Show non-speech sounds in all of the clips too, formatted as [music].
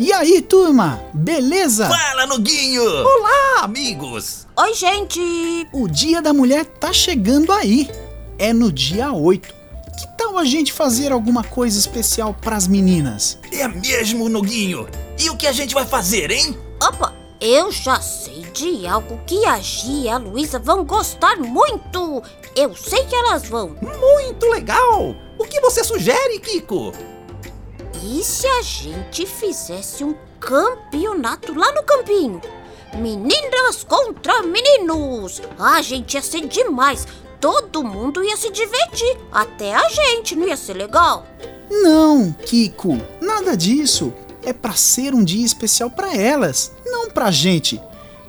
E aí, turma? Beleza? Fala, Nuguinho! Olá, amigos! Oi, gente! O Dia da Mulher tá chegando aí. É no dia 8. Que tal a gente fazer alguma coisa especial pras meninas? É mesmo, Nuguinho! E o que a gente vai fazer, hein? Opa, eu já sei de algo que a Gia e a Luísa vão gostar muito! Eu sei que elas vão! Muito legal! O que você sugere, Kiko? E se a gente fizesse um campeonato lá no campinho? Meninas contra meninos! A gente ia ser demais! Todo mundo ia se divertir, até a gente, não ia ser legal? Não, Kiko, nada disso. É pra ser um dia especial pra elas, não pra gente.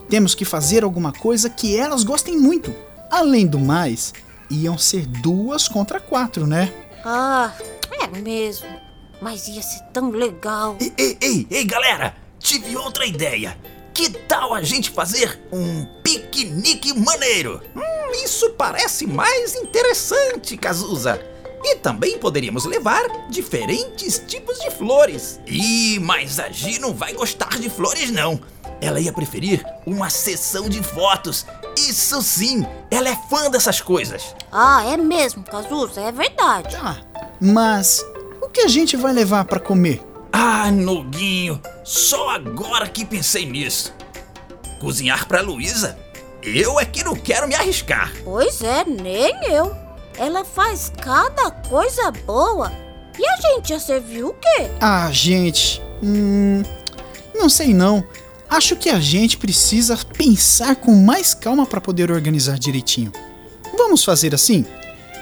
Temos que fazer alguma coisa que elas gostem muito. Além do mais, iam ser duas contra quatro, né? Ah, é mesmo. Mas ia ser tão legal. Ei, ei, ei, ei, galera! Tive outra ideia. Que tal a gente fazer um piquenique maneiro? Hum, isso parece mais interessante, Cazuza. E também poderíamos levar diferentes tipos de flores. Ih, mas a Gi não vai gostar de flores, não. Ela ia preferir uma sessão de fotos. Isso sim, ela é fã dessas coisas. Ah, é mesmo, Cazuza, é verdade. Ah, mas que a gente vai levar pra comer? Ah, Noguinho, só agora que pensei nisso. Cozinhar pra Luísa? Eu é que não quero me arriscar. Pois é, nem eu. Ela faz cada coisa boa. E a gente ia servir o quê? Ah, gente. Hum. Não sei não. Acho que a gente precisa pensar com mais calma para poder organizar direitinho. Vamos fazer assim?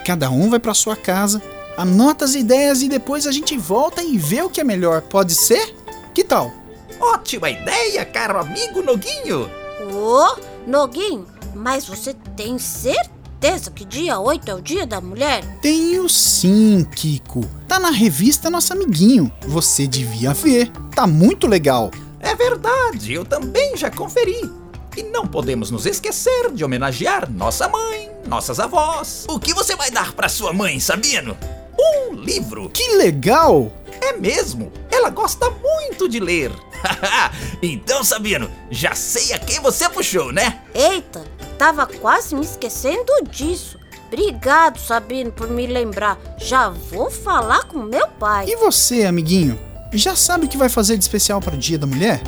Cada um vai para sua casa, anota as ideias e depois a gente volta e vê o que é melhor. Pode ser? Que tal? Ótima ideia, caro amigo Noguinho. Ô, Noguinho, mas você tem certeza que dia 8 é o dia da mulher? Tenho sim, Kiko. Tá na revista Nosso Amiguinho. Você devia ver. Tá muito legal. É verdade, eu também já conferi. E não podemos nos esquecer de homenagear nossa mãe, nossas avós. O que você vai dar para sua mãe, Sabino? Um livro. Que legal! É mesmo, ela gosta muito de ler. [laughs] então, Sabino, já sei a quem você puxou, né? Eita, tava quase me esquecendo disso. Obrigado, Sabino, por me lembrar. Já vou falar com meu pai. E você, amiguinho? Já sabe o que vai fazer de especial para o Dia da Mulher?